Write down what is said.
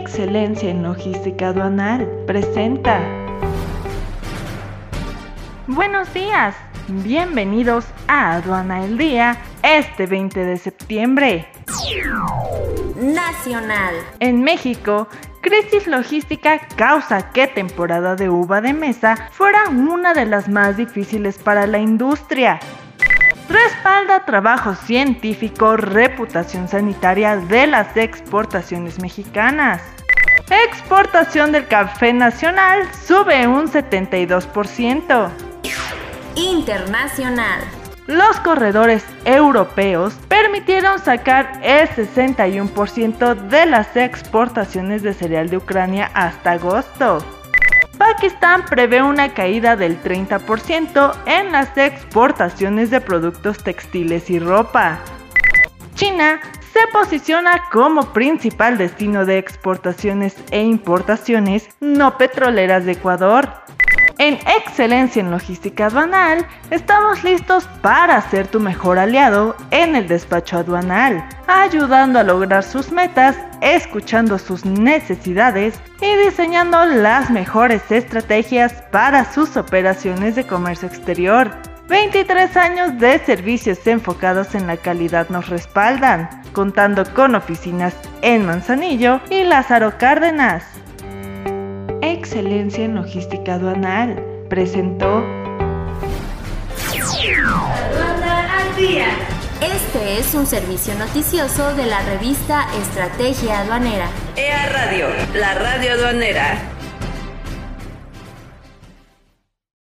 Excelencia en Logística Aduanal presenta. Buenos días, bienvenidos a Aduana el Día este 20 de septiembre. Nacional. En México, crisis logística causa que temporada de uva de mesa fuera una de las más difíciles para la industria. Respalda trabajo científico, reputación sanitaria de las exportaciones mexicanas. Exportación del café nacional sube un 72%. Internacional. Los corredores europeos permitieron sacar el 61% de las exportaciones de cereal de Ucrania hasta agosto. Pakistán prevé una caída del 30% en las exportaciones de productos textiles y ropa. China se posiciona como principal destino de exportaciones e importaciones no petroleras de Ecuador. En Excelencia en Logística Aduanal, estamos listos para ser tu mejor aliado en el despacho aduanal, ayudando a lograr sus metas, escuchando sus necesidades y diseñando las mejores estrategias para sus operaciones de comercio exterior. 23 años de servicios enfocados en la calidad nos respaldan, contando con oficinas en Manzanillo y Lázaro Cárdenas. Excelencia en Logística Aduanal presentó al día. Este es un servicio noticioso de la revista Estrategia Aduanera. EA Radio, la radio aduanera.